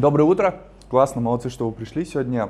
Доброе утро. Классно, молодцы, что вы пришли сегодня.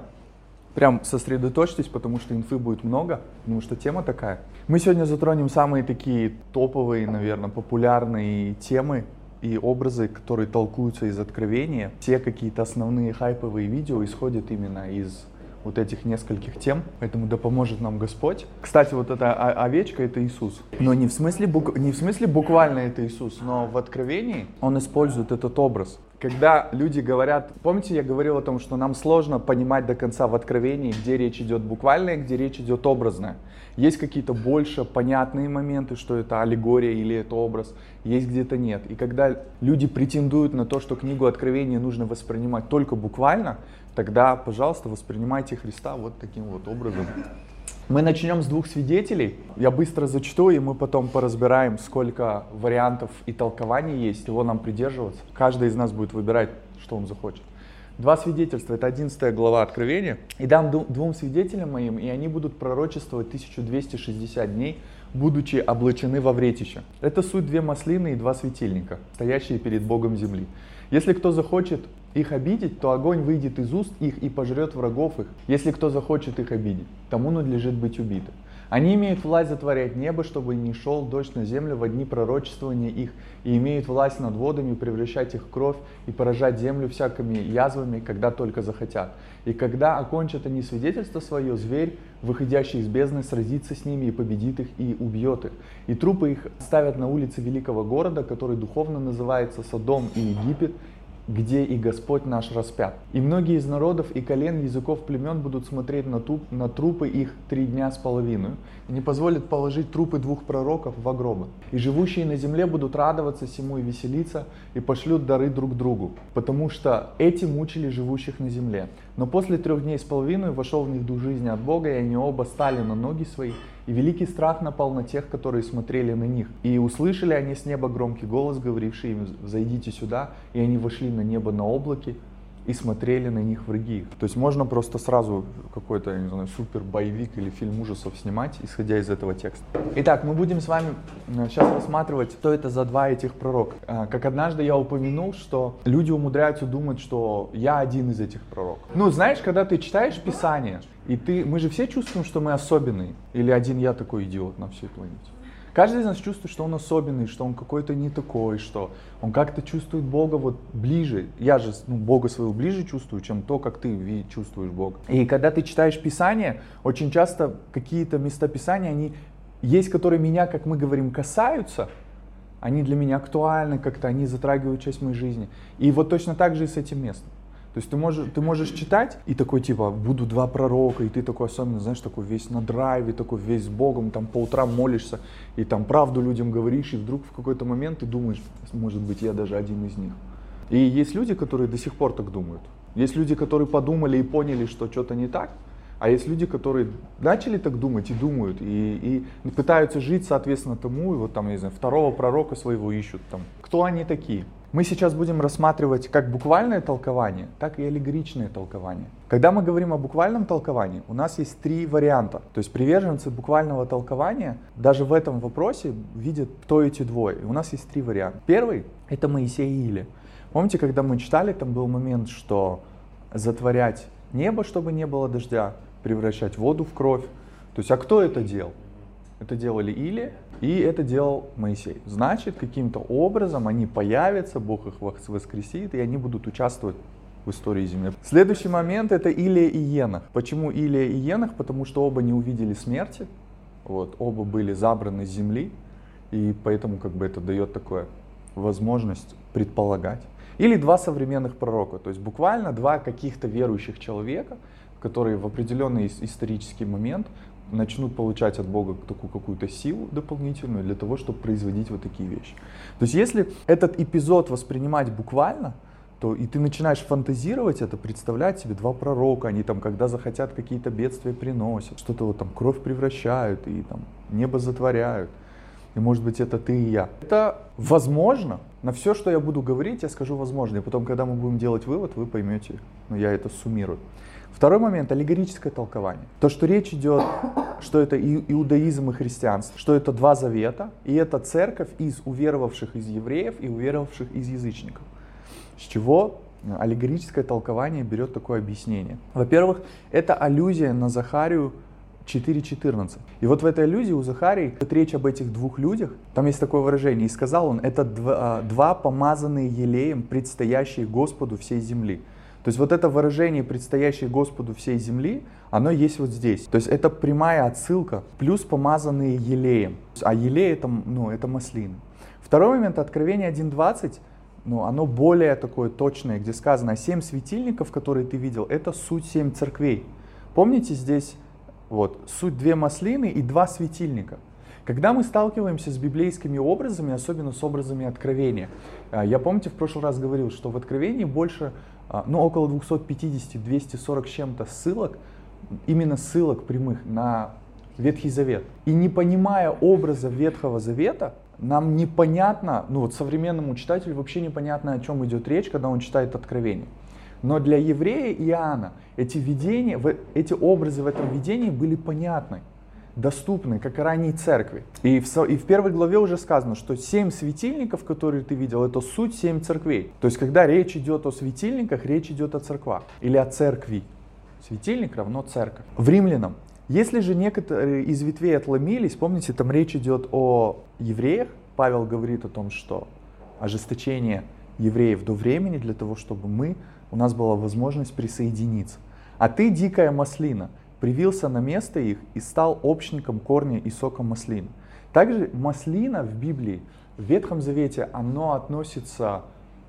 Прям сосредоточьтесь, потому что инфы будет много, потому что тема такая. Мы сегодня затронем самые такие топовые, наверное, популярные темы и образы, которые толкуются из откровения. Все какие-то основные хайповые видео исходят именно из вот этих нескольких тем, поэтому да поможет нам Господь. Кстати, вот эта овечка это Иисус, но не в смысле бук... не в смысле буквально это Иисус, но в Откровении он использует этот образ. Когда люди говорят, помните, я говорил о том, что нам сложно понимать до конца в Откровении, где речь идет буквальная, где речь идет образная. Есть какие-то больше понятные моменты, что это аллегория или это образ, есть где-то нет. И когда люди претендуют на то, что книгу Откровения нужно воспринимать только буквально, тогда, пожалуйста, воспринимайте Христа вот таким вот образом. Мы начнем с двух свидетелей. Я быстро зачту, и мы потом поразбираем, сколько вариантов и толкований есть, его нам придерживаться. Каждый из нас будет выбирать, что он захочет. Два свидетельства, это 11 глава Откровения. «И дам двум свидетелям моим, и они будут пророчествовать 1260 дней, будучи облачены во вретище». Это суть две маслины и два светильника, стоящие перед Богом земли. Если кто захочет их обидеть, то огонь выйдет из уст их и пожрет врагов их. Если кто захочет их обидеть, тому надлежит быть убитым. Они имеют власть затворять небо, чтобы не шел дождь на землю в дни пророчествования их, и имеют власть над водами, превращать их кровь и поражать землю всякими язвами, когда только захотят. И когда окончат они свидетельство свое, зверь, выходящий из бездны, сразится с ними и победит их и убьет их. И трупы их ставят на улице великого города, который духовно называется Содом и Египет, где и Господь наш распят. И многие из народов и колен языков племен будут смотреть на, туп, на трупы их три дня с половиной, и не позволят положить трупы двух пророков в гробы. И живущие на земле будут радоваться всему и веселиться, и пошлют дары друг другу, потому что эти мучили живущих на земле. Но после трех дней с половиной вошел в них дух жизни от Бога, и они оба стали на ноги свои, и великий страх напал на тех, которые смотрели на них. И услышали они с неба громкий голос, говоривший им, «Зайдите сюда». И они вошли на небо на облаке, и смотрели на них враги. То есть можно просто сразу какой-то, не знаю, супер боевик или фильм ужасов снимать, исходя из этого текста. Итак, мы будем с вами сейчас э, рассматривать, что это за два этих пророка. Э, как однажды я упомянул, что люди умудряются думать, что я один из этих пророков. Ну, знаешь, когда ты читаешь Писание, и ты, мы же все чувствуем, что мы особенные, или один я такой идиот на всей планете. Каждый из нас чувствует, что он особенный, что он какой-то не такой, что он как-то чувствует Бога вот ближе. Я же ну, Бога своего ближе чувствую, чем то, как ты чувствуешь Бога. И когда ты читаешь Писание, очень часто какие-то места Писания, они есть, которые меня, как мы говорим, касаются, они для меня актуальны как-то, они затрагивают часть моей жизни. И вот точно так же и с этим местом. То есть ты можешь, ты можешь читать и такой типа, буду два пророка, и ты такой особенно, знаешь, такой весь на драйве, такой весь с Богом, там по утрам молишься, и там правду людям говоришь, и вдруг в какой-то момент ты думаешь, может быть, я даже один из них. И есть люди, которые до сих пор так думают. Есть люди, которые подумали и поняли, что что-то не так, а есть люди, которые начали так думать и думают, и, и пытаются жить соответственно тому, и вот там, я не знаю, второго пророка своего ищут там. Кто они такие? Мы сейчас будем рассматривать как буквальное толкование, так и аллегоричное толкование. Когда мы говорим о буквальном толковании, у нас есть три варианта. То есть приверженцы буквального толкования даже в этом вопросе видят то эти двое. И у нас есть три варианта. Первый — это Моисей и Или. Помните, когда мы читали, там был момент, что затворять небо, чтобы не было дождя, превращать воду в кровь. То есть, а кто это делал? Это делали Или, и это делал Моисей. Значит, каким-то образом они появятся, Бог их воскресит, и они будут участвовать в истории Земли. Следующий момент это Илия и Енах. Почему Илия и Енах? Потому что оба не увидели смерти, вот, оба были забраны с земли, и поэтому как бы это дает такую возможность предполагать. Или два современных пророка, то есть буквально два каких-то верующих человека, которые в определенный исторический момент начнут получать от Бога такую какую-то силу дополнительную для того, чтобы производить вот такие вещи. То есть если этот эпизод воспринимать буквально, то и ты начинаешь фантазировать это, представлять себе два пророка, они там, когда захотят, какие-то бедствия приносят, что-то вот там кровь превращают и там небо затворяют. И может быть это ты и я. Это возможно. На все, что я буду говорить, я скажу возможно. И потом, когда мы будем делать вывод, вы поймете, но я это суммирую. Второй момент — аллегорическое толкование. То, что речь идет, что это иудаизм и христианство, что это два завета, и это церковь из уверовавших из евреев и уверовавших из язычников. С чего аллегорическое толкование берет такое объяснение. Во-первых, это аллюзия на Захарию 4.14. И вот в этой аллюзии у Захарии идет речь об этих двух людях. Там есть такое выражение. И сказал он, это два, а, два помазанные елеем, предстоящие Господу всей земли. То есть вот это выражение, предстоящее Господу всей земли, оно есть вот здесь. То есть это прямая отсылка, плюс помазанные елеем. А елей это, ну, это маслины. Второй момент, Откровение 1.20, ну, оно более такое точное, где сказано, семь светильников, которые ты видел, это суть семь церквей. Помните здесь вот, суть две маслины и два светильника. Когда мы сталкиваемся с библейскими образами, особенно с образами откровения, а, я помните в прошлый раз говорил, что в откровении больше, а, ну около 250-240 с чем-то ссылок, именно ссылок прямых на Ветхий Завет. И не понимая образа Ветхого Завета, нам непонятно, ну вот современному читателю вообще непонятно, о чем идет речь, когда он читает Откровение. Но для еврея Иоанна эти видения, эти образы в этом видении были понятны, доступны, как и ранней церкви. И в, и в первой главе уже сказано, что семь светильников, которые ты видел, это суть семь церквей. То есть, когда речь идет о светильниках, речь идет о церквах или о церкви. Светильник равно церковь. В римлянам если же некоторые из ветвей отломились, помните, там речь идет о евреях, Павел говорит о том, что ожесточение евреев до времени для того, чтобы мы у нас была возможность присоединиться. А ты, дикая маслина, привился на место их и стал общником корня и сока маслин. Также маслина в Библии, в Ветхом Завете, оно относится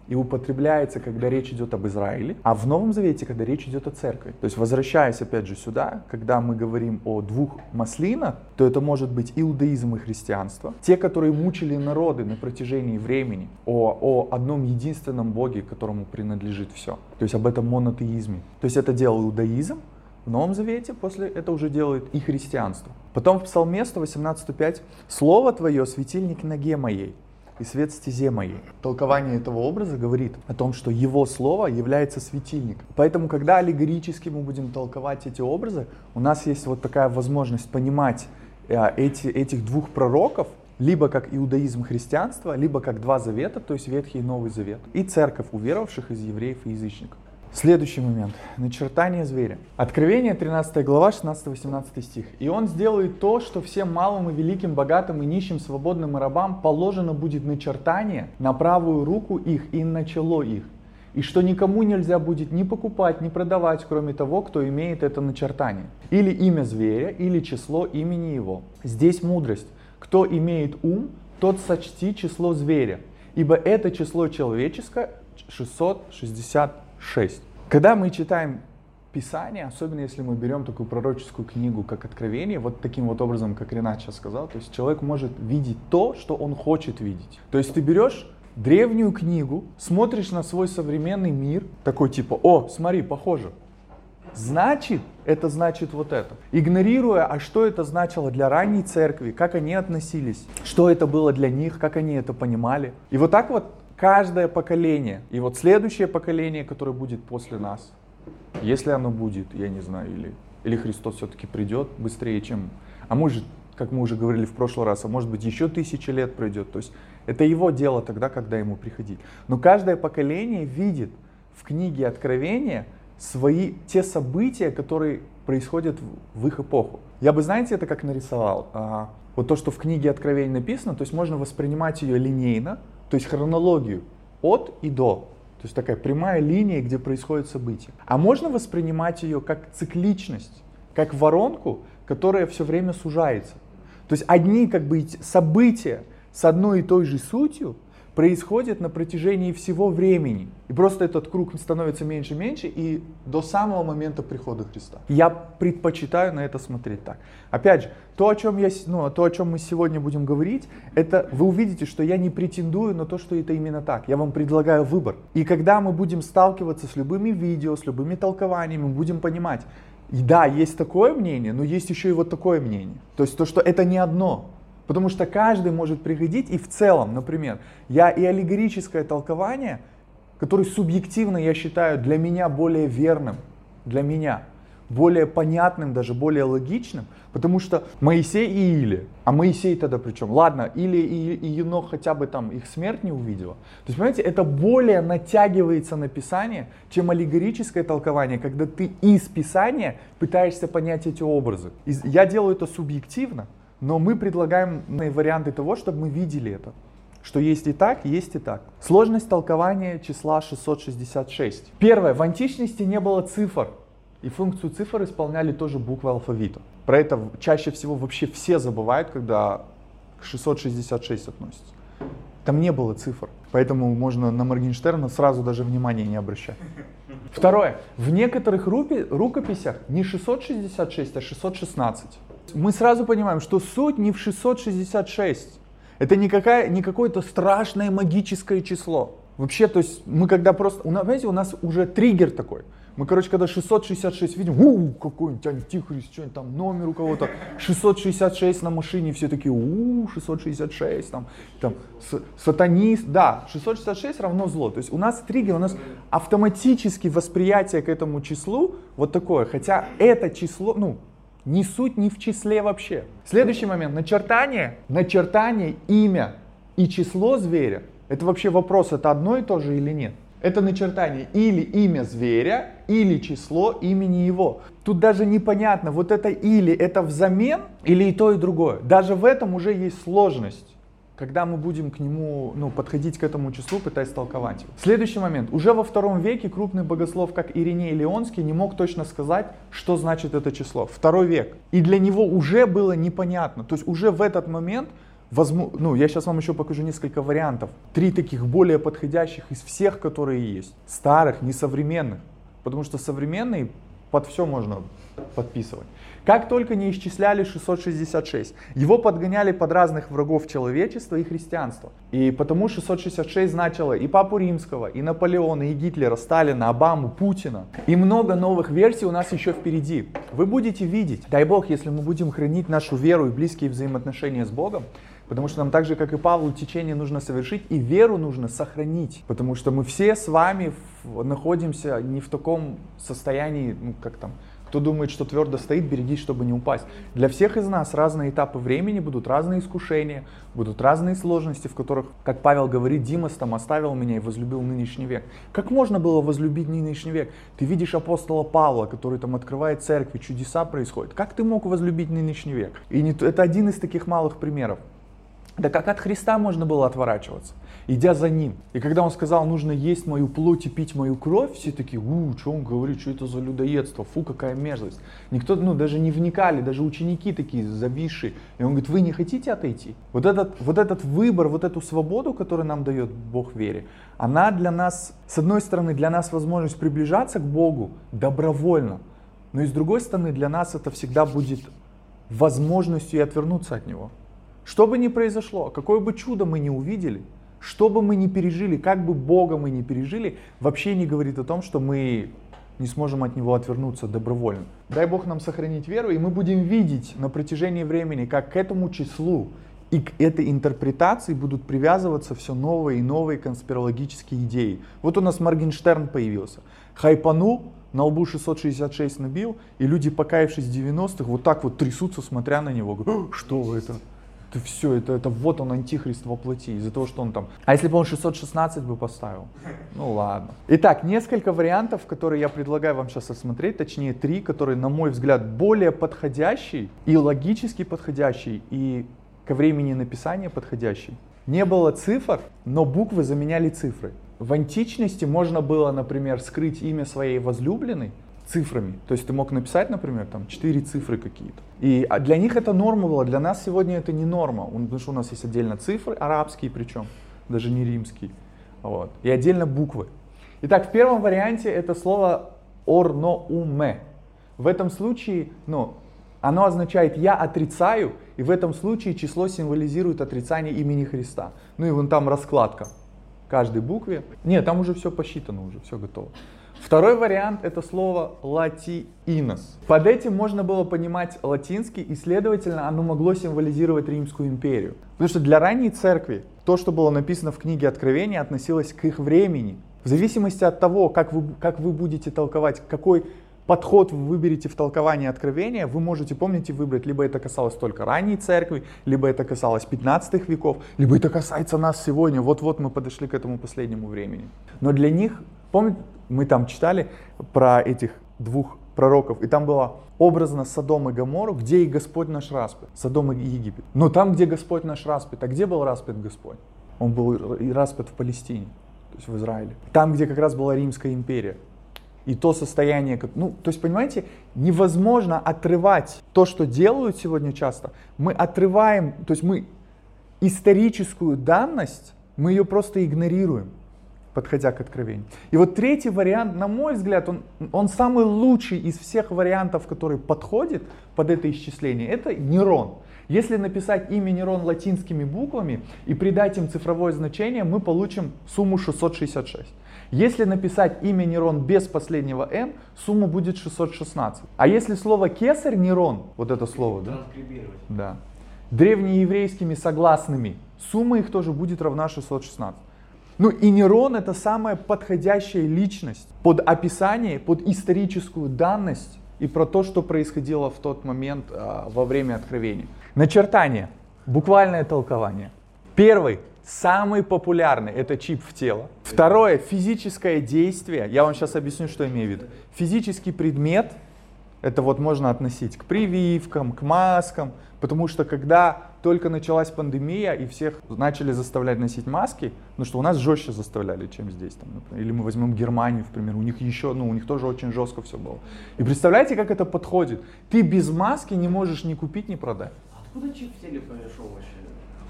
и употребляется, когда речь идет об Израиле, а в Новом Завете, когда речь идет о церкви. То есть, возвращаясь опять же сюда, когда мы говорим о двух маслинах, то это может быть иудаизм и христианство. Те, которые мучили народы на протяжении времени, о, о одном единственном Боге, которому принадлежит все. То есть об этом монотеизме. То есть это делал иудаизм, в Новом Завете после это уже делает и христианство. Потом в Псалме 118.5 «Слово Твое, светильник ноге моей, и свет стезе моей. Толкование этого образа говорит о том, что его слово является светильником. Поэтому, когда аллегорически мы будем толковать эти образы, у нас есть вот такая возможность понимать э, эти, этих двух пророков, либо как иудаизм христианства, либо как два завета, то есть Ветхий и Новый Завет, и церковь уверовавших из евреев и язычников. Следующий момент. Начертание зверя. Откровение, 13 глава, 16-18 стих. «И он сделает то, что всем малым и великим, богатым и нищим, свободным и рабам положено будет начертание на правую руку их и на чело их, и что никому нельзя будет ни покупать, ни продавать, кроме того, кто имеет это начертание. Или имя зверя, или число имени его. Здесь мудрость. Кто имеет ум, тот сочти число зверя, ибо это число человеческое 660 6. Когда мы читаем Писание, особенно если мы берем такую пророческую книгу, как Откровение, вот таким вот образом, как Ренат сейчас сказал, то есть человек может видеть то, что он хочет видеть. То есть ты берешь древнюю книгу, смотришь на свой современный мир, такой типа, о, смотри, похоже. Значит, это значит вот это. Игнорируя, а что это значило для ранней церкви, как они относились, что это было для них, как они это понимали. И вот так вот каждое поколение. И вот следующее поколение, которое будет после нас, если оно будет, я не знаю, или, или Христос все-таки придет быстрее, чем... А может, как мы уже говорили в прошлый раз, а может быть еще тысячи лет пройдет. То есть это его дело тогда, когда ему приходить. Но каждое поколение видит в книге Откровения свои, те события, которые происходят в, их эпоху. Я бы, знаете, это как нарисовал. А, вот то, что в книге Откровения написано, то есть можно воспринимать ее линейно, то есть хронологию от и до. То есть такая прямая линия, где происходит событие. А можно воспринимать ее как цикличность, как воронку, которая все время сужается. То есть одни как бы события с одной и той же сутью происходит на протяжении всего времени. И просто этот круг становится меньше и меньше и до самого момента прихода Христа. Я предпочитаю на это смотреть так. Опять же, то, о чем, я, ну, то, о чем мы сегодня будем говорить, это вы увидите, что я не претендую на то, что это именно так. Я вам предлагаю выбор. И когда мы будем сталкиваться с любыми видео, с любыми толкованиями, мы будем понимать, да, есть такое мнение, но есть еще и вот такое мнение. То есть то, что это не одно. Потому что каждый может приходить и в целом, например, я и аллегорическое толкование, которое субъективно я считаю для меня более верным, для меня, более понятным, даже более логичным, потому что Моисей и Или, а Моисей тогда причем, ладно, Или и, и Енох хотя бы там их смерть не увидела. То есть, понимаете, это более натягивается на Писание, чем аллегорическое толкование, когда ты из Писания пытаешься понять эти образы. Я делаю это субъективно, но мы предлагаем варианты того, чтобы мы видели это что есть и так, есть и так. Сложность толкования числа 666. Первое. В античности не было цифр. И функцию цифр исполняли тоже буквы алфавита. Про это чаще всего вообще все забывают, когда к 666 относятся. Там не было цифр, поэтому можно на Моргенштерна сразу даже внимания не обращать. Второе. В некоторых рукописях не 666, а 616. Мы сразу понимаем, что суть не в 666. Это не, какая, не какое-то страшное магическое число. Вообще, то есть мы когда просто, у нас, знаете, у нас уже триггер такой. Мы, короче, когда 666 видим, у, какой-нибудь антихрист, что-нибудь там, номер у кого-то, 666 на машине, все такие, у, 666, там, там, сатанист, да, 666 равно зло. То есть у нас триггер, у нас автоматически восприятие к этому числу вот такое, хотя это число, ну, не суть не в числе вообще. Следующий момент. Начертание. Начертание, имя и число зверя. Это вообще вопрос, это одно и то же или нет? Это начертание или имя зверя, или число имени его. Тут даже непонятно, вот это или это взамен, или и то, и другое. Даже в этом уже есть сложность когда мы будем к нему, ну, подходить к этому числу, пытаясь толковать его. Следующий момент. Уже во втором веке крупный богослов, как Ириней Леонский, не мог точно сказать, что значит это число. Второй век. И для него уже было непонятно. То есть уже в этот момент Возможно, ну, я сейчас вам еще покажу несколько вариантов. Три таких более подходящих из всех, которые есть. Старых, несовременных. Потому что современные под все можно подписывать. Как только не исчисляли 666, его подгоняли под разных врагов человечества и христианства. И потому 666 значило и Папу Римского, и Наполеона, и Гитлера, Сталина, Обаму, Путина. И много новых версий у нас еще впереди. Вы будете видеть, дай Бог, если мы будем хранить нашу веру и близкие взаимоотношения с Богом, Потому что нам так же, как и Павлу, течение нужно совершить, и веру нужно сохранить. Потому что мы все с вами находимся не в таком состоянии, ну как там, кто думает, что твердо стоит, берегись, чтобы не упасть. Для всех из нас разные этапы времени, будут разные искушения, будут разные сложности, в которых, как Павел говорит, Димас там оставил меня и возлюбил нынешний век. Как можно было возлюбить нынешний век? Ты видишь апостола Павла, который там открывает церкви, чудеса происходят. Как ты мог возлюбить нынешний век? И не, это один из таких малых примеров. Да как от Христа можно было отворачиваться, идя за Ним? И когда Он сказал, нужно есть мою плоть и пить мою кровь, все такие, у, что Он говорит, что это за людоедство, фу, какая мерзость. Никто, ну, даже не вникали, даже ученики такие зависшие. И Он говорит, вы не хотите отойти? Вот этот, вот этот выбор, вот эту свободу, которую нам дает Бог в вере, она для нас, с одной стороны, для нас возможность приближаться к Богу добровольно, но и с другой стороны, для нас это всегда будет возможностью и отвернуться от Него. Что бы ни произошло, какое бы чудо мы ни увидели, что бы мы ни пережили, как бы Бога мы ни пережили, вообще не говорит о том, что мы не сможем от Него отвернуться добровольно. Дай Бог нам сохранить веру, и мы будем видеть на протяжении времени, как к этому числу и к этой интерпретации будут привязываться все новые и новые конспирологические идеи. Вот у нас Моргенштерн появился. Хайпанул, на лбу 666 набил, и люди, покаявшись в 90-х, вот так вот трясутся, смотря на него. Говорят, что это? Ты все, это, это вот он антихрист во плоти, из-за того, что он там... А если бы он 616 бы поставил? Ну ладно. Итак, несколько вариантов, которые я предлагаю вам сейчас рассмотреть, точнее три, которые, на мой взгляд, более подходящий и логически подходящий, и ко времени написания подходящий. Не было цифр, но буквы заменяли цифры. В античности можно было, например, скрыть имя своей возлюбленной, цифрами. То есть ты мог написать, например, там четыре цифры какие-то. И а для них это норма была, для нас сегодня это не норма, потому что у нас есть отдельно цифры, арабские причем, даже не римские, вот, и отдельно буквы. Итак, в первом варианте это слово орноуме. В этом случае, ну, оно означает «я отрицаю», и в этом случае число символизирует отрицание имени Христа. Ну и вон там раскладка каждой букве. Нет, там уже все посчитано, уже все готово. Второй вариант это слово латиинос. Под этим можно было понимать латинский, и следовательно оно могло символизировать Римскую империю. Потому что для ранней церкви то, что было написано в книге Откровения, относилось к их времени. В зависимости от того, как вы, как вы будете толковать, какой подход вы выберете в толковании откровения, вы можете, помните, выбрать, либо это касалось только ранней церкви, либо это касалось 15 веков, либо это касается нас сегодня. Вот-вот мы подошли к этому последнему времени. Но для них, помните, мы там читали про этих двух пророков, и там было образно Содом и Гомору, где и Господь наш распят, Содом и Египет. Но там, где Господь наш распят, а где был распят Господь? Он был и распят в Палестине, то есть в Израиле. Там, где как раз была Римская империя. И то состояние, как, ну, то есть, понимаете, невозможно отрывать то, что делают сегодня часто. Мы отрываем, то есть мы историческую данность, мы ее просто игнорируем подходя к откровению. И вот третий вариант, на мой взгляд, он, он самый лучший из всех вариантов, который подходит под это исчисление, это нейрон. Если написать имя нейрон латинскими буквами и придать им цифровое значение, мы получим сумму 666. Если написать имя нейрон без последнего n, сумма будет 616. А если слово кесарь нейрон, вот это слово, да? Да. Древнееврейскими согласными, сумма их тоже будет равна 616. Ну и Нерон это самая подходящая личность под описание, под историческую данность и про то, что происходило в тот момент э, во время откровения. Начертание, буквальное толкование. Первый, самый популярный, это чип в тело. Второе, физическое действие. Я вам сейчас объясню, что имею в виду. Физический предмет, это вот можно относить к прививкам, к маскам, потому что когда только началась пандемия и всех начали заставлять носить маски, ну что у нас жестче заставляли, чем здесь. Там, например. Или мы возьмем Германию, в пример, у них еще, ну у них тоже очень жестко все было. И представляете, как это подходит? Ты без маски не можешь ни купить, ни продать. Откуда чип в теле произошел вообще?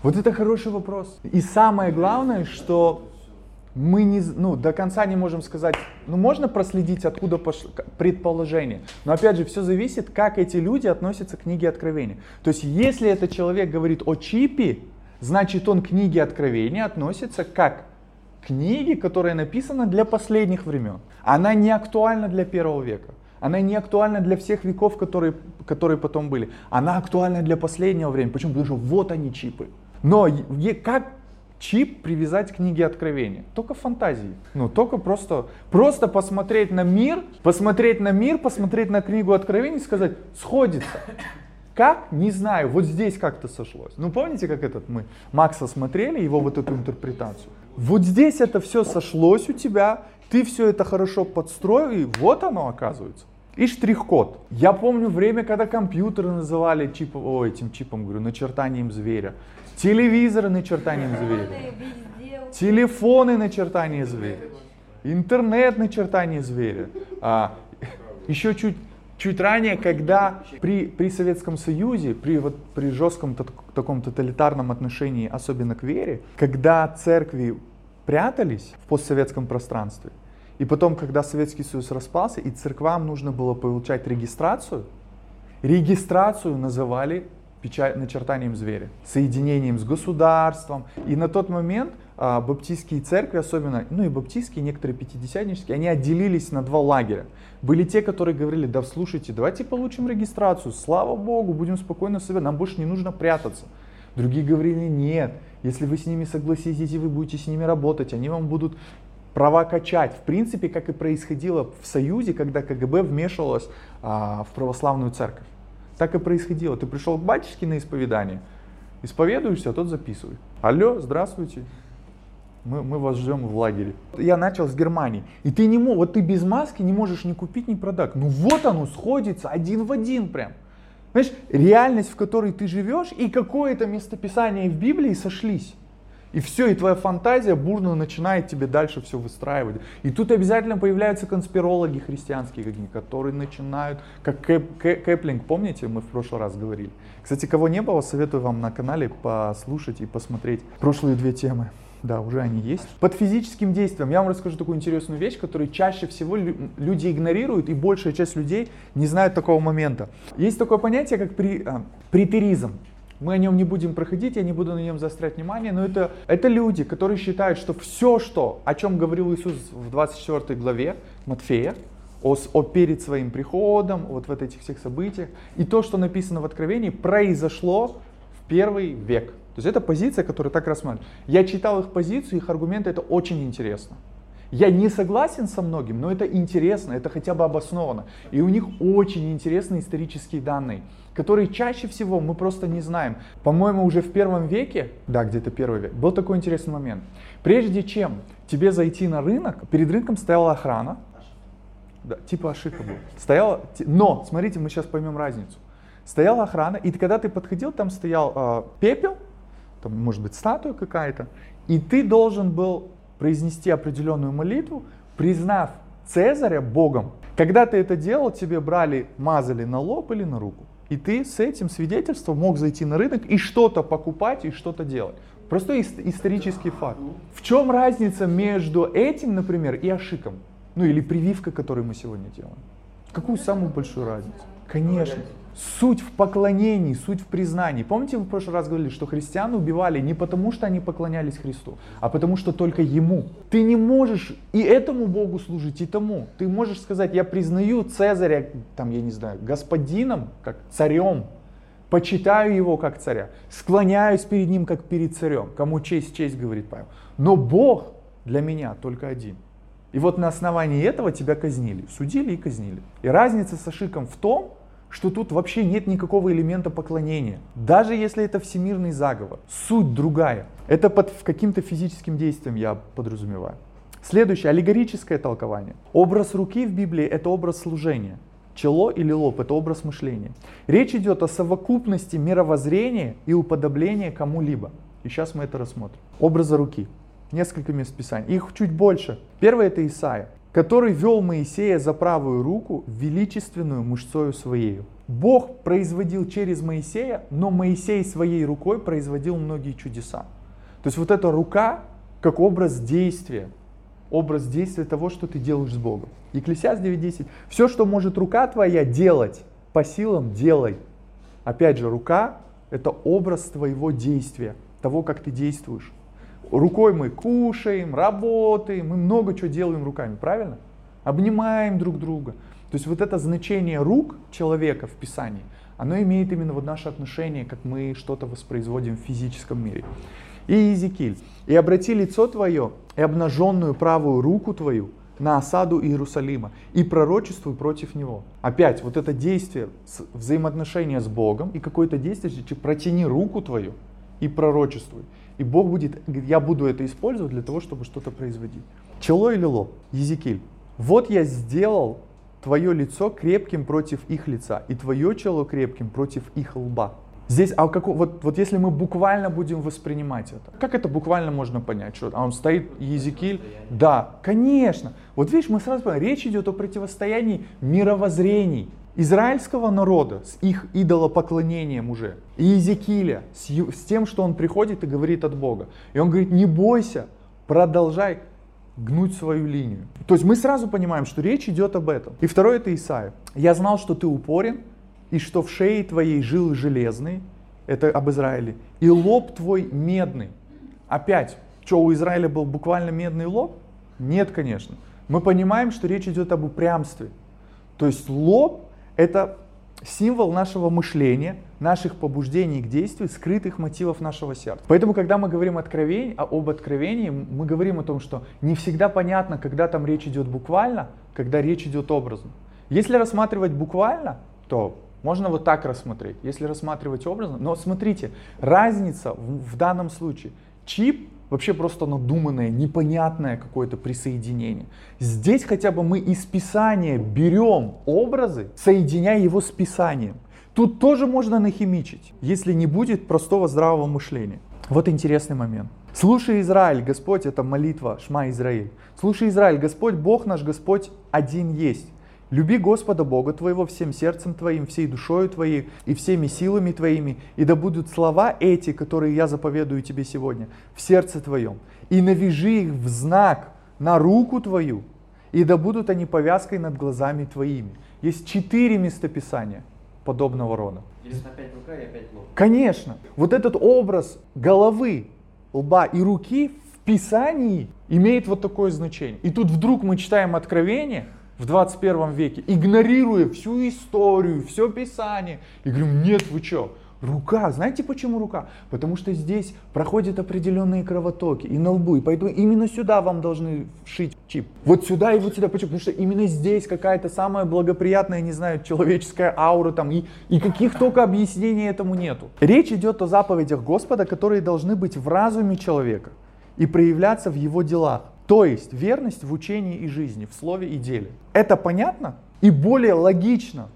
Вот это хороший вопрос. И самое главное, что мы не, ну, до конца не можем сказать, ну, можно проследить, откуда пошло предположение. Но опять же, все зависит, как эти люди относятся к книге Откровения. То есть, если этот человек говорит о чипе, значит, он к книге Откровения относится как к книге, которая написана для последних времен. Она не актуальна для первого века. Она не актуальна для всех веков, которые, которые потом были. Она актуальна для последнего времени. Почему? Потому что вот они чипы. Но как чип привязать к книге Откровения. Только фантазии. Ну, только просто, просто посмотреть на мир, посмотреть на мир, посмотреть на книгу Откровения и сказать, сходится. Как? Не знаю. Вот здесь как-то сошлось. Ну, помните, как этот мы Макса смотрели, его вот эту интерпретацию? Вот здесь это все сошлось у тебя, ты все это хорошо подстроил, и вот оно оказывается. И штрих-код. Я помню время, когда компьютеры называли чип, о, этим чипом, говорю, начертанием зверя. Телевизоры начертанием зверя. Телефоны начертание зверя. Интернет начертание зверя. А, еще чуть, чуть ранее, когда при, при Советском Союзе, при, вот, при жестком таком тоталитарном отношении, особенно к вере, когда церкви прятались в постсоветском пространстве, и потом, когда Советский Союз распался, и церквам нужно было получать регистрацию, регистрацию называли печать, начертанием зверя, соединением с государством. И на тот момент а, баптистские церкви, особенно, ну и баптистские, некоторые пятидесятнические, они отделились на два лагеря. Были те, которые говорили, да слушайте, давайте получим регистрацию, слава Богу, будем спокойно себе, нам больше не нужно прятаться. Другие говорили, нет, если вы с ними согласитесь и вы будете с ними работать, они вам будут права качать. В принципе, как и происходило в Союзе, когда КГБ вмешивалось а, в православную церковь. Так и происходило. Ты пришел к батюшке на исповедание, исповедуешься, а тот записывает. Алло, здравствуйте. Мы, мы вас ждем в лагере. Я начал с Германии. И ты не мог, вот ты без маски не можешь ни купить, ни продать. Ну вот оно сходится один в один прям. Знаешь, реальность, в которой ты живешь, и какое-то местописание в Библии сошлись. И все, и твоя фантазия бурно начинает тебе дальше все выстраивать. И тут обязательно появляются конспирологи христианские которые начинают, как Кэп, Кэплинг, помните, мы в прошлый раз говорили. Кстати, кого не было, советую вам на канале послушать и посмотреть прошлые две темы. Да, уже они есть. Под физическим действием я вам расскажу такую интересную вещь, которую чаще всего люди игнорируют, и большая часть людей не знают такого момента. Есть такое понятие, как при, а, притеризм. Мы о нем не будем проходить, я не буду на нем заострять внимание, но это, это люди, которые считают, что все, что, о чем говорил Иисус в 24 главе Матфея, о, о перед своим приходом, вот в этих всех событиях, и то, что написано в Откровении, произошло в первый век. То есть это позиция, которую так рассматривают. Я читал их позицию, их аргументы, это очень интересно. Я не согласен со многим, но это интересно, это хотя бы обосновано. И у них очень интересные исторические данные, которые чаще всего мы просто не знаем. По-моему, уже в первом веке, да, где-то первый век, был такой интересный момент. Прежде чем тебе зайти на рынок, перед рынком стояла охрана, да, типа ошибка был. Стояла, но, смотрите, мы сейчас поймем разницу. Стояла охрана, и когда ты подходил, там стоял э, пепел, там может быть статуя какая-то, и ты должен был произнести определенную молитву, признав Цезаря Богом. Когда ты это делал, тебе брали, мазали на лоб или на руку. И ты с этим свидетельством мог зайти на рынок и что-то покупать и что-то делать. Простой исторический факт. В чем разница между этим, например, и ашиком? Ну или прививка, которую мы сегодня делаем? Какую самую большую разницу? Конечно. Суть в поклонении, суть в признании. Помните, мы в прошлый раз говорили, что христиан убивали не потому, что они поклонялись Христу, а потому, что только Ему. Ты не можешь и этому Богу служить, и тому. Ты можешь сказать, я признаю Цезаря, там, я не знаю, господином, как царем, почитаю его как царя, склоняюсь перед ним как перед царем. Кому честь, честь, говорит Павел. Но Бог для меня только один. И вот на основании этого тебя казнили, судили и казнили. И разница с Ашиком в том, что тут вообще нет никакого элемента поклонения. Даже если это всемирный заговор, суть другая. Это под каким-то физическим действием я подразумеваю. Следующее, аллегорическое толкование. Образ руки в Библии это образ служения. Чело или лоб это образ мышления. Речь идет о совокупности мировоззрения и уподобления кому-либо. И сейчас мы это рассмотрим. Образа руки. Несколько мест Писания. Их чуть больше. Первое это Исаия который вел Моисея за правую руку величественную мышцою своею. Бог производил через Моисея, но Моисей своей рукой производил многие чудеса. То есть вот эта рука как образ действия, образ действия того, что ты делаешь с Богом. Екклесиас 9.10. Все, что может рука твоя делать, по силам делай. Опять же, рука – это образ твоего действия, того, как ты действуешь. Рукой мы кушаем, работаем, мы много чего делаем руками, правильно? Обнимаем друг друга. То есть вот это значение рук человека в Писании, оно имеет именно вот наше отношение, как мы что-то воспроизводим в физическом мире. И Иезекииль. «И обрати лицо твое и обнаженную правую руку твою на осаду Иерусалима и пророчествуй против него». Опять вот это действие, взаимоотношения с Богом и какое-то действие, протяни руку твою и пророчествуй. И Бог будет, я буду это использовать для того, чтобы что-то производить. Чело или лоб? Езекиль. Вот я сделал твое лицо крепким против их лица, и твое чело крепким против их лба. Здесь, а как, вот, вот если мы буквально будем воспринимать это, как это буквально можно понять? Что, а он стоит, Езекиль? Да, конечно. Вот видишь, мы сразу понимаем, речь идет о противостоянии мировоззрений израильского народа с их идолопоклонением уже, и Иезекииля с, с тем, что он приходит и говорит от Бога. И он говорит, не бойся, продолжай гнуть свою линию. То есть мы сразу понимаем, что речь идет об этом. И второе это Исаия. Я знал, что ты упорен, и что в шее твоей жилы железные, это об Израиле, и лоб твой медный. Опять, что у Израиля был буквально медный лоб? Нет, конечно. Мы понимаем, что речь идет об упрямстве. То есть лоб это символ нашего мышления, наших побуждений к действию, скрытых мотивов нашего сердца. Поэтому, когда мы говорим откровень, об откровении, мы говорим о том, что не всегда понятно, когда там речь идет буквально, когда речь идет образно. Если рассматривать буквально, то можно вот так рассмотреть. Если рассматривать образно, но смотрите, разница в, в данном случае. Чип вообще просто надуманное, непонятное какое-то присоединение. Здесь хотя бы мы из Писания берем образы, соединяя его с Писанием. Тут тоже можно нахимичить, если не будет простого здравого мышления. Вот интересный момент. Слушай, Израиль, Господь, это молитва Шма Израиль. Слушай, Израиль, Господь, Бог наш, Господь один есть. Люби Господа Бога твоего всем сердцем твоим, всей душою твоей и всеми силами твоими, и да будут слова эти, которые я заповедую тебе сегодня, в сердце твоем, и навяжи их в знак на руку твою, и да будут они повязкой над глазами твоими. Есть четыре местописания подобного рода. Есть опять рука и опять лоб. Конечно. Вот этот образ головы, лба и руки в Писании имеет вот такое значение. И тут вдруг мы читаем Откровение – в 21 веке, игнорируя всю историю, все Писание. И говорим, нет, вы что, Рука. Знаете почему рука? Потому что здесь проходят определенные кровотоки и на лбу. И поэтому именно сюда вам должны вшить чип. Вот сюда и вот сюда. Почему? Потому что именно здесь какая-то самая благоприятная, не знаю, человеческая аура там. И, и каких только объяснений этому нету. Речь идет о заповедях Господа, которые должны быть в разуме человека и проявляться в его делах. То есть верность в учении и жизни, в слове и деле. Это понятно? И более логично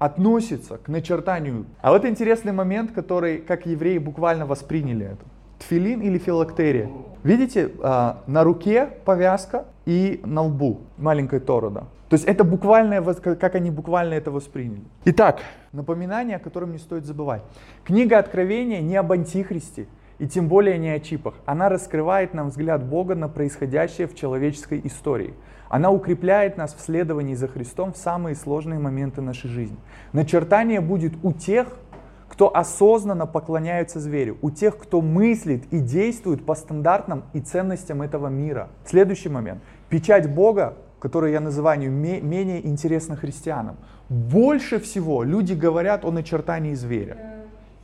относится к начертанию. А вот интересный момент, который, как евреи буквально восприняли это. Тфилин или филактерия. Видите, а, на руке повязка и на лбу маленькая торода. То есть это буквально, как они буквально это восприняли. Итак, напоминание, о котором не стоит забывать. Книга Откровения не об антихристе, и тем более не о чипах. Она раскрывает нам взгляд Бога на происходящее в человеческой истории – она укрепляет нас в следовании за Христом в самые сложные моменты нашей жизни. Начертание будет у тех, кто осознанно поклоняется зверю, у тех, кто мыслит и действует по стандартам и ценностям этого мира. Следующий момент. Печать Бога, которую я называю менее интересна христианам. Больше всего люди говорят о начертании зверя.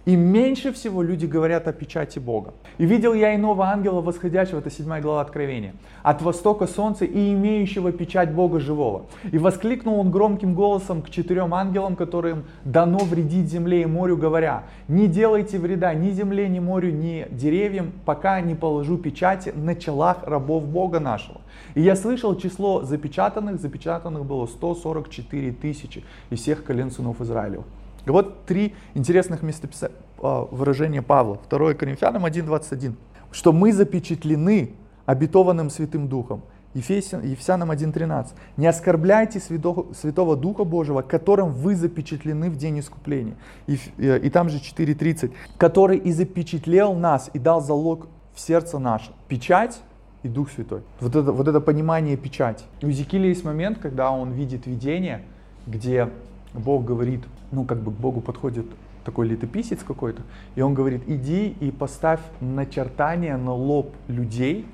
И меньше всего люди говорят о печати Бога. «И видел я иного ангела восходящего», это 7 глава Откровения, «от востока солнца и имеющего печать Бога живого. И воскликнул он громким голосом к четырем ангелам, которым дано вредить земле и морю, говоря, «Не делайте вреда ни земле, ни морю, ни деревьям, пока не положу печати на челах рабов Бога нашего». И я слышал число запечатанных, запечатанных было 144 тысячи из всех колен сынов Израилев. Вот три интересных местописа... А, выражения Павла. 2 Коринфянам 1.21. Что мы запечатлены обетованным Святым Духом. Ефесян, Ефесянам 1.13. Не оскорбляйте Святого, Святого Духа Божьего, которым вы запечатлены в день искупления. И, и, и там же 4.30. Который и запечатлел нас и дал залог в сердце наше. Печать и Дух Святой. Вот это, вот это понимание печати. У Зекиля есть момент, когда он видит видение, где Бог говорит, ну как бы к Богу подходит такой летописец какой-то, и он говорит, иди и поставь начертание на лоб людей,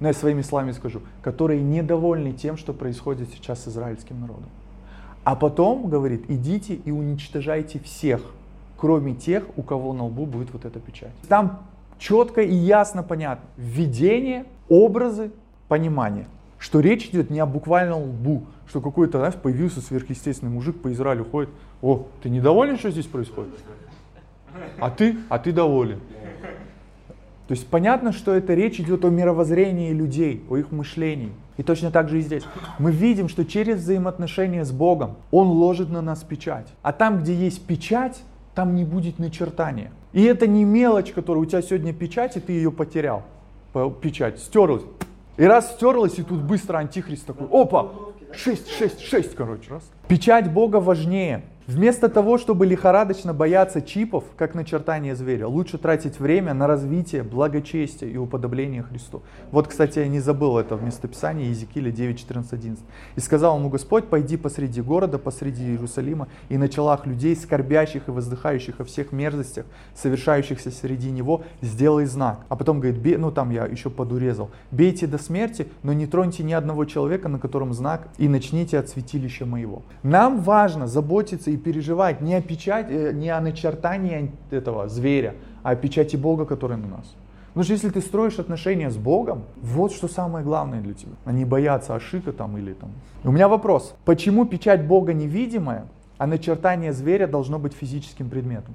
ну я своими словами скажу, которые недовольны тем, что происходит сейчас с израильским народом. А потом, говорит, идите и уничтожайте всех, кроме тех, у кого на лбу будет вот эта печать. Там четко и ясно понятно. Введение, образы, понимание что речь идет не о буквальном лбу, что какой-то, знаешь, появился сверхъестественный мужик по Израилю ходит, о, ты недоволен, что здесь происходит? А ты? А ты доволен. То есть понятно, что это речь идет о мировоззрении людей, о их мышлении. И точно так же и здесь. Мы видим, что через взаимоотношения с Богом Он ложит на нас печать. А там, где есть печать, там не будет начертания. И это не мелочь, которая у тебя сегодня печать, и ты ее потерял. Печать стерлась. И раз стерлась, и тут быстро антихрист такой, опа, 6, 6, 6, короче, раз. Печать Бога важнее. Вместо того, чтобы лихорадочно бояться чипов, как начертание зверя, лучше тратить время на развитие благочестия и уподобление Христу. Вот, кстати, я не забыл это в местописании Иезекииля 9, 14, 11. «И сказал ему Господь, пойди посреди города, посреди Иерусалима, и на челах людей, скорбящих и воздыхающих о всех мерзостях, совершающихся среди него, сделай знак». А потом говорит, Бей, ну там я еще подурезал, «Бейте до смерти, но не троньте ни одного человека, на котором знак, и начните от святилища моего». Нам важно заботиться и переживать не о печати, э, не о начертании этого зверя, а о печати Бога, который на нас. Потому что если ты строишь отношения с Богом, вот что самое главное для тебя. Не бояться ошибка там или там. У меня вопрос. Почему печать Бога невидимая, а начертание зверя должно быть физическим предметом?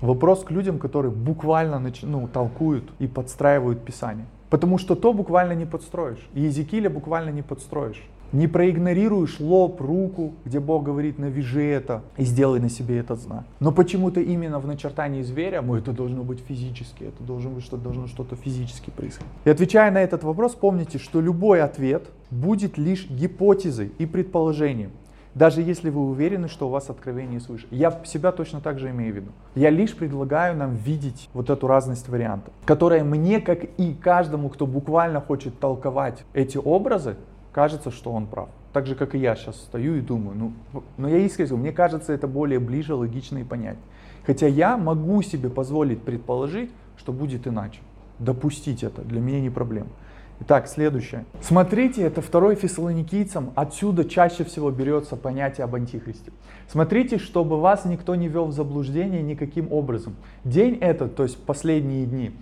Вопрос к людям, которые буквально ну, толкуют и подстраивают Писание. Потому что то буквально не подстроишь. И Езекииля буквально не подстроишь. Не проигнорируешь лоб, руку, где Бог говорит, навяжи это и сделай на себе этот знак. Но почему-то именно в начертании зверя, ну это должно быть физически, это должно быть что должно что-то физически происходить. И отвечая на этот вопрос, помните, что любой ответ будет лишь гипотезой и предположением. Даже если вы уверены, что у вас откровение свыше. Я себя точно так же имею в виду. Я лишь предлагаю нам видеть вот эту разность вариантов, которая мне, как и каждому, кто буквально хочет толковать эти образы, кажется, что он прав. Так же, как и я сейчас стою и думаю, ну, но я искренне говорю, мне кажется, это более ближе, логично и понять. Хотя я могу себе позволить предположить, что будет иначе. Допустить это для меня не проблема. Итак, следующее. Смотрите, это второй фессалоникийцам. Отсюда чаще всего берется понятие об антихристе. Смотрите, чтобы вас никто не вел в заблуждение никаким образом. День этот, то есть последние дни,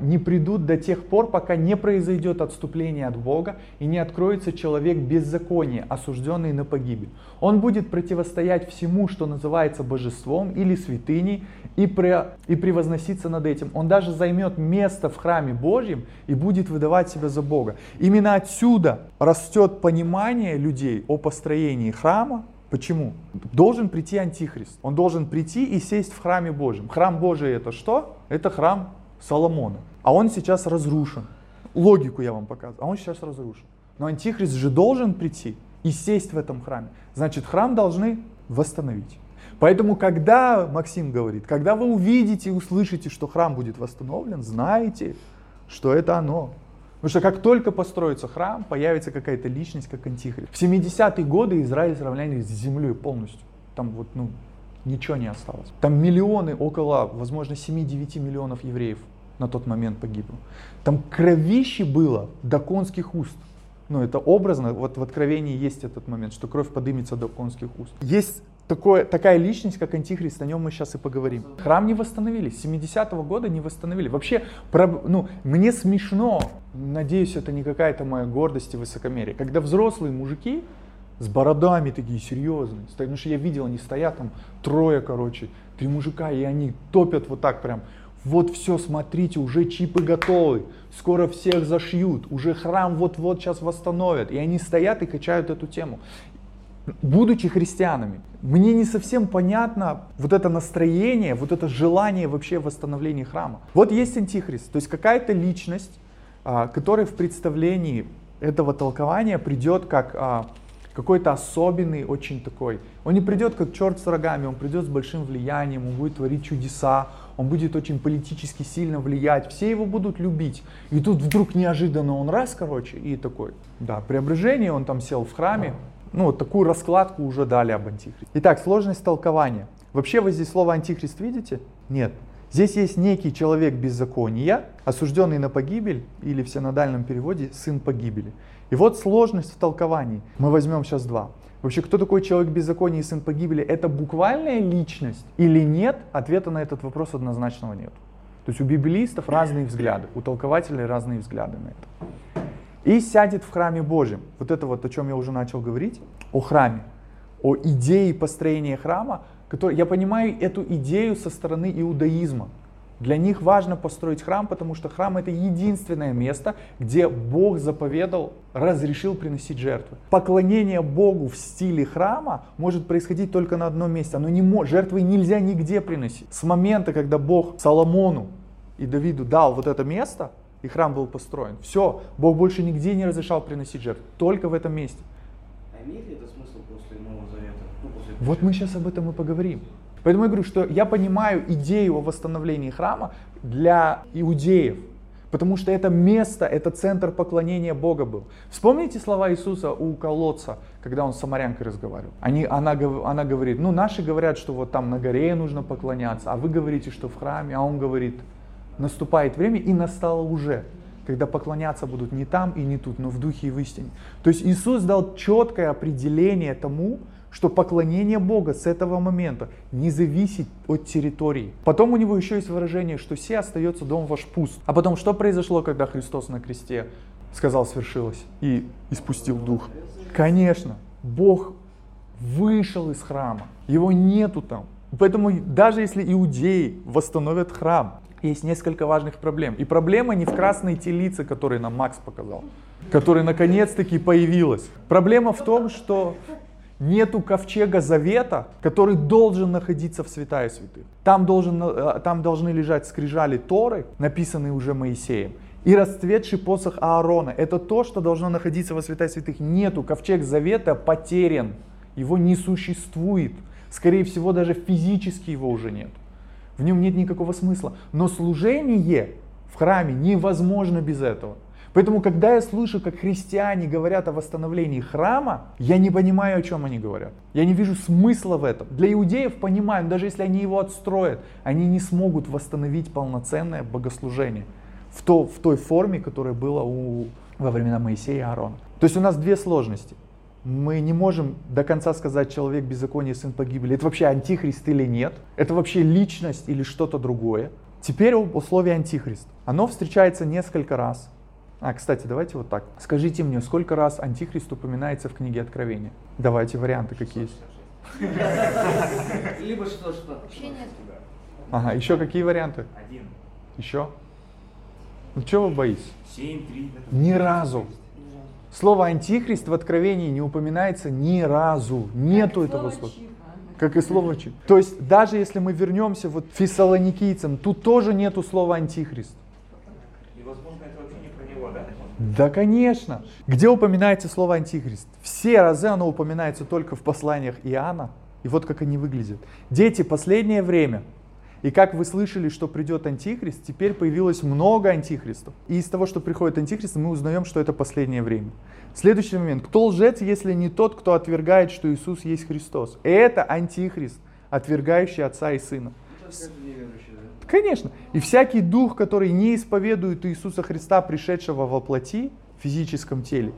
не придут до тех пор, пока не произойдет отступление от Бога и не откроется человек беззакония, осужденный на погибель. Он будет противостоять всему, что называется божеством или святыней, и, pre, и превозноситься над этим. Он даже займет место в храме Божьем и будет выдавать себя за Бога. Именно отсюда растет понимание людей о построении храма, Почему? Должен прийти антихрист. Он должен прийти и сесть в храме Божьем. Храм Божий это что? Это храм Соломона. А он сейчас разрушен. Логику я вам показываю. А он сейчас разрушен. Но антихрист же должен прийти и сесть в этом храме. Значит, храм должны восстановить. Поэтому, когда, Максим говорит, когда вы увидите и услышите, что храм будет восстановлен, знаете, что это оно. Потому что как только построится храм, появится какая-то личность, как антихрист. В 70-е годы Израиль сравняли с землей полностью. Там вот, ну, ничего не осталось. Там миллионы, около, возможно, 7-9 миллионов евреев на тот момент погибло. Там кровище было до конских уст. Ну, это образно, вот в Откровении есть этот момент, что кровь подымется до конских уст. Есть такое, такая личность, как Антихрист, о нем мы сейчас и поговорим. Храм не восстановили, с 70-го года не восстановили. Вообще, про, ну, мне смешно, надеюсь, это не какая-то моя гордость и высокомерие, когда взрослые мужики с бородами такие серьезные. Потому что я видел, они стоят там трое, короче, три мужика, и они топят вот так прям. Вот все, смотрите, уже чипы готовы, скоро всех зашьют, уже храм вот-вот сейчас восстановят. И они стоят и качают эту тему. Будучи христианами, мне не совсем понятно вот это настроение, вот это желание вообще восстановления храма. Вот есть антихрист, то есть какая-то личность, а, которая в представлении этого толкования придет как а, какой-то особенный, очень такой. Он не придет как черт с рогами, он придет с большим влиянием, он будет творить чудеса, он будет очень политически сильно влиять, все его будут любить. И тут вдруг неожиданно он раз, короче, и такой, да, преображение, он там сел в храме, ну, вот такую раскладку уже дали об антихристе. Итак, сложность толкования. Вообще вы здесь слово антихрист видите? Нет. Здесь есть некий человек беззакония, осужденный на погибель, или в синодальном переводе сын погибели. И вот сложность в толковании. Мы возьмем сейчас два. Вообще, кто такой человек беззакония и сын погибели? Это буквальная личность или нет? Ответа на этот вопрос однозначного нет. То есть у библистов разные взгляды, у толкователей разные взгляды на это. И сядет в храме Божьем. Вот это вот, о чем я уже начал говорить, о храме, о идее построения храма, который, я понимаю эту идею со стороны иудаизма. Для них важно построить храм, потому что храм это единственное место, где Бог заповедал, разрешил приносить жертвы. Поклонение Богу в стиле храма может происходить только на одном месте. Оно не может, жертвы нельзя нигде приносить. С момента, когда Бог Соломону и Давиду дал вот это место, и храм был построен, все, Бог больше нигде не разрешал приносить жертвы, только в этом месте. А имеет ли это смысл после Нового Завета? Ну, после Вот мы сейчас об этом и поговорим. Поэтому я говорю, что я понимаю идею о восстановлении храма для иудеев, потому что это место, это центр поклонения Бога был. Вспомните слова Иисуса у колодца, когда он с самарянкой разговаривал. Они, она, она говорит, ну наши говорят, что вот там на горе нужно поклоняться, а вы говорите, что в храме, а он говорит, наступает время и настало уже когда поклоняться будут не там и не тут, но в духе и в истине. То есть Иисус дал четкое определение тому, что поклонение Бога с этого момента не зависит от территории. Потом у него еще есть выражение, что все остается дом ваш пуст. А потом, что произошло, когда Христос на кресте сказал свершилось и испустил дух? Конечно, Бог вышел из храма, его нету там. Поэтому даже если иудеи восстановят храм, есть несколько важных проблем. И проблема не в красной телице, которую нам Макс показал, которая наконец-таки появилась. Проблема в том, что нету ковчега завета, который должен находиться в святая святых. Там, должен, э, там должны лежать скрижали Торы, написанные уже Моисеем, и расцветший посох Аарона. Это то, что должно находиться во святая святых. Нету, ковчег завета потерян, его не существует. Скорее всего, даже физически его уже нет. В нем нет никакого смысла. Но служение в храме невозможно без этого. Поэтому, когда я слышу, как христиане говорят о восстановлении храма, я не понимаю, о чем они говорят. Я не вижу смысла в этом. Для иудеев понимаю, даже если они его отстроят, они не смогут восстановить полноценное богослужение в, то, в той форме, которая была у во времена Моисея и Аарона. То есть у нас две сложности. Мы не можем до конца сказать, человек беззакония, сын погибели. Это вообще антихрист или нет? Это вообще личность или что-то другое? Теперь условие антихрист. Оно встречается несколько раз. А, кстати, давайте вот так. Скажите мне, сколько раз антихрист упоминается в книге Откровения? Давайте варианты какие есть. Либо что-что. Вообще нет. Ага, еще какие варианты? Один. Еще? Ну чего вы боитесь? Семь, три. Ни разу. Слово антихрист в Откровении не упоминается ни разу. Нету этого слова. Как и слово чип. То есть даже если мы вернемся вот к фессалоникийцам, тут тоже нету слова антихрист. И возможно это вообще не про него, да? Конечно. Где упоминается слово антихрист? Все разы оно упоминается только в посланиях Иоанна. И вот как они выглядят. Дети, последнее время и как вы слышали, что придет антихрист, теперь появилось много антихристов. И из того, что приходит антихрист, мы узнаем, что это последнее время. Следующий момент. Кто лжец, если не тот, кто отвергает, что Иисус есть Христос? Это антихрист, отвергающий Отца и Сына. Конечно. И всякий дух, который не исповедует Иисуса Христа, пришедшего во плоти, в физическом теле,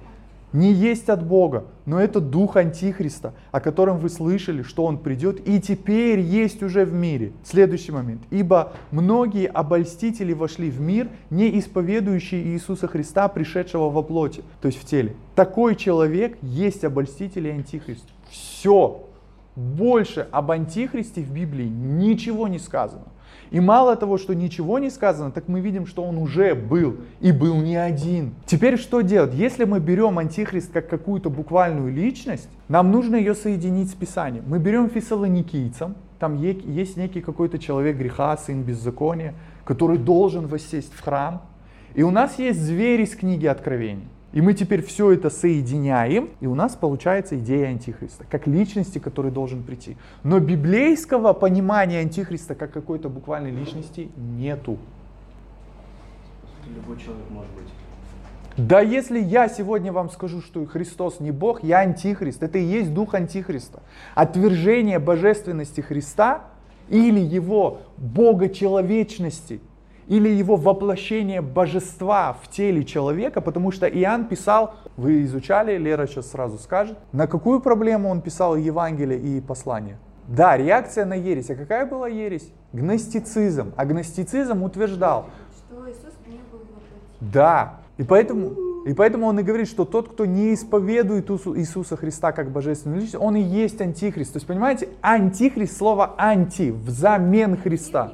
не есть от Бога, но это дух Антихриста, о котором вы слышали, что он придет и теперь есть уже в мире. Следующий момент. Ибо многие обольстители вошли в мир, не исповедующие Иисуса Христа, пришедшего во плоти, то есть в теле. Такой человек есть обольститель и антихрист. Все. Больше об антихристе в Библии ничего не сказано. И мало того, что ничего не сказано, так мы видим, что он уже был и был не один. Теперь что делать? Если мы берем антихрист как какую-то буквальную личность, нам нужно ее соединить с Писанием. Мы берем фессалоникийцам, там есть некий какой-то человек греха, сын беззакония, который должен воссесть в храм. И у нас есть зверь из книги Откровений. И мы теперь все это соединяем, и у нас получается идея Антихриста, как личности, который должен прийти. Но библейского понимания Антихриста как какой-то буквальной личности нету. Любой человек может быть. Да если я сегодня вам скажу, что Христос не Бог, я антихрист. Это и есть дух антихриста. Отвержение божественности Христа или его богочеловечности – или его воплощение божества в теле человека, потому что Иоанн писал, вы изучали, Лера сейчас сразу скажет, на какую проблему он писал Евангелие и послание? Да, реакция на ересь. А какая была ересь? Гностицизм. А гностицизм утверждал, Что Иисус не был воплотен. да, и поэтому, и поэтому он и говорит, что тот, кто не исповедует Иису- Иисуса Христа как божественную личность, он и есть антихрист. То есть, понимаете, антихрист, слово анти, взамен Христа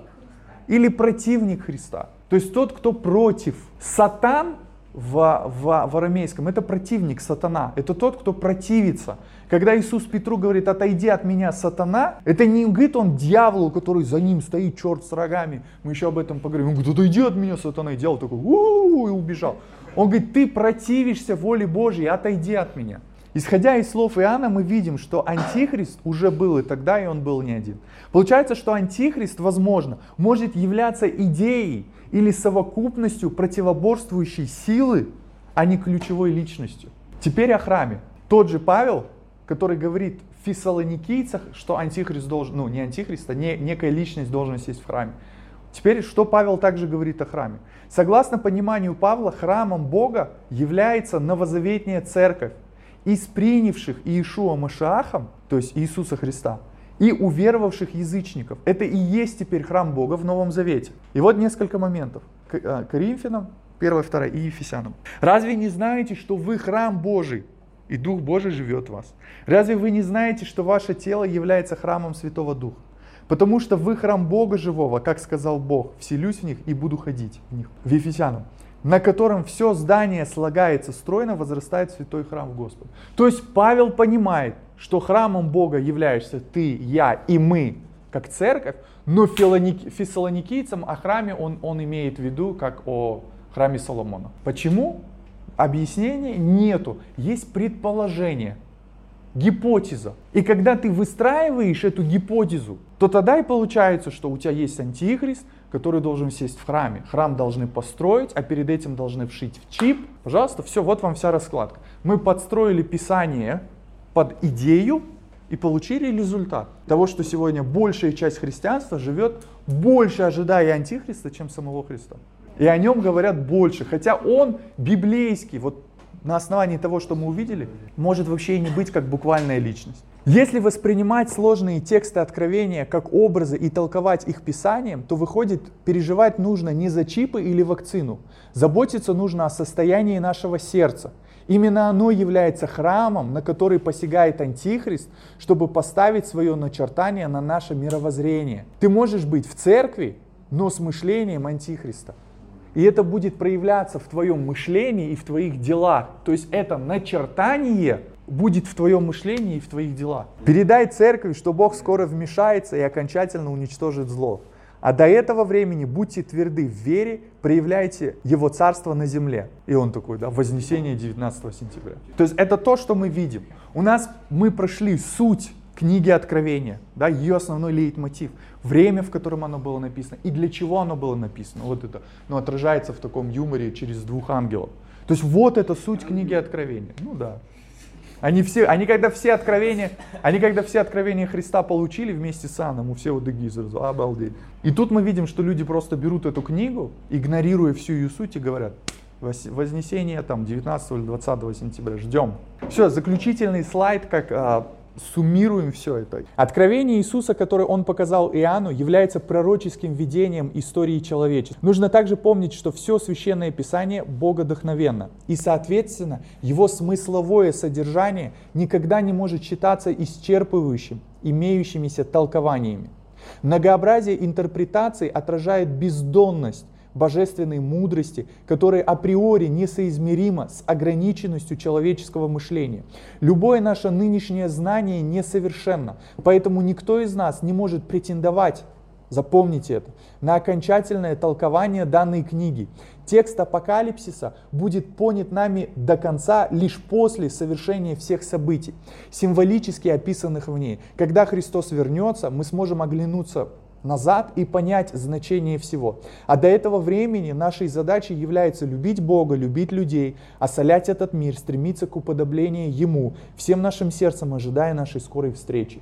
или противник Христа. То есть тот, кто против. Сатан в, в, в арамейском это противник, сатана. Это тот, кто противится. Когда Иисус Петру говорит, отойди от меня, сатана, это не говорит он дьяволу, который за ним стоит, черт с рогами. Мы еще об этом поговорим. Он говорит, отойди от меня, сатана. И дьявол такой, у и убежал. Он говорит, ты противишься воле Божьей, отойди от меня. Исходя из слов Иоанна, мы видим, что антихрист уже был и тогда, и он был не один. Получается, что антихрист, возможно, может являться идеей или совокупностью противоборствующей силы, а не ключевой личностью. Теперь о храме. Тот же Павел, который говорит в фессалоникийцах, что антихрист должен, ну не антихрист, а не, некая личность должна сесть в храме. Теперь, что Павел также говорит о храме? Согласно пониманию Павла, храмом Бога является новозаветняя церковь, из принявших Иешуа Машахом, то есть Иисуса Христа, и уверовавших язычников. Это и есть теперь храм Бога в Новом Завете. И вот несколько моментов. К а, Коринфянам, 1, 2 и Ефесянам. Разве не знаете, что вы храм Божий, и Дух Божий живет в вас? Разве вы не знаете, что ваше тело является храмом Святого Духа? Потому что вы храм Бога живого, как сказал Бог, вселюсь в них и буду ходить в них. В Ефесянам на котором все здание слагается стройно, возрастает святой храм Господа. То есть Павел понимает, что храмом Бога являешься ты, я и мы, как церковь, но фессалоникийцам о храме он, он имеет в виду как о храме Соломона. Почему? Объяснения нету, есть предположение, гипотеза. И когда ты выстраиваешь эту гипотезу, то тогда и получается, что у тебя есть антихрист, который должен сесть в храме. Храм должны построить, а перед этим должны вшить в чип. Пожалуйста, все, вот вам вся раскладка. Мы подстроили Писание под идею и получили результат того, что сегодня большая часть христианства живет больше ожидая Антихриста, чем самого Христа. И о нем говорят больше. Хотя он библейский, вот на основании того, что мы увидели, может вообще и не быть как буквальная личность. Если воспринимать сложные тексты Откровения как образы и толковать их писанием, то выходит, переживать нужно не за чипы или вакцину. Заботиться нужно о состоянии нашего сердца. Именно оно является храмом, на который посягает Антихрист, чтобы поставить свое начертание на наше мировоззрение. Ты можешь быть в церкви, но с мышлением Антихриста. И это будет проявляться в твоем мышлении и в твоих делах. То есть это начертание будет в твоем мышлении и в твоих делах. Передай церкви, что Бог скоро вмешается и окончательно уничтожит зло. А до этого времени будьте тверды в вере, проявляйте Его царство на земле. И он такой, да, Вознесение 19 сентября. То есть это то, что мы видим. У нас мы прошли суть книги Откровения, да, ее основной лейтмотив, время, в котором оно было написано и для чего оно было написано. Вот это ну, отражается в таком юморе через двух ангелов. То есть вот это суть книги Откровения. Ну да. Они все, они когда все откровения, они когда все откровения Христа получили вместе с Анном, у все вот дыги сразу, обалдеть. И тут мы видим, что люди просто берут эту книгу, игнорируя всю ее суть и говорят, Вознесение там 19 или 20 сентября, ждем. Все, заключительный слайд, как а, суммируем все это. Откровение Иисуса, которое Он показал Иоанну, является пророческим видением истории человечества. Нужно также помнить, что все Священное Писание богодохновенно. И, соответственно, его смысловое содержание никогда не может считаться исчерпывающим имеющимися толкованиями. Многообразие интерпретаций отражает бездонность божественной мудрости, которая априори несоизмерима с ограниченностью человеческого мышления. Любое наше нынешнее знание несовершенно, поэтому никто из нас не может претендовать Запомните это. На окончательное толкование данной книги. Текст апокалипсиса будет понят нами до конца лишь после совершения всех событий, символически описанных в ней. Когда Христос вернется, мы сможем оглянуться назад и понять значение всего. А до этого времени нашей задачей является любить Бога, любить людей, осолять этот мир, стремиться к уподоблению Ему, всем нашим сердцем ожидая нашей скорой встречи.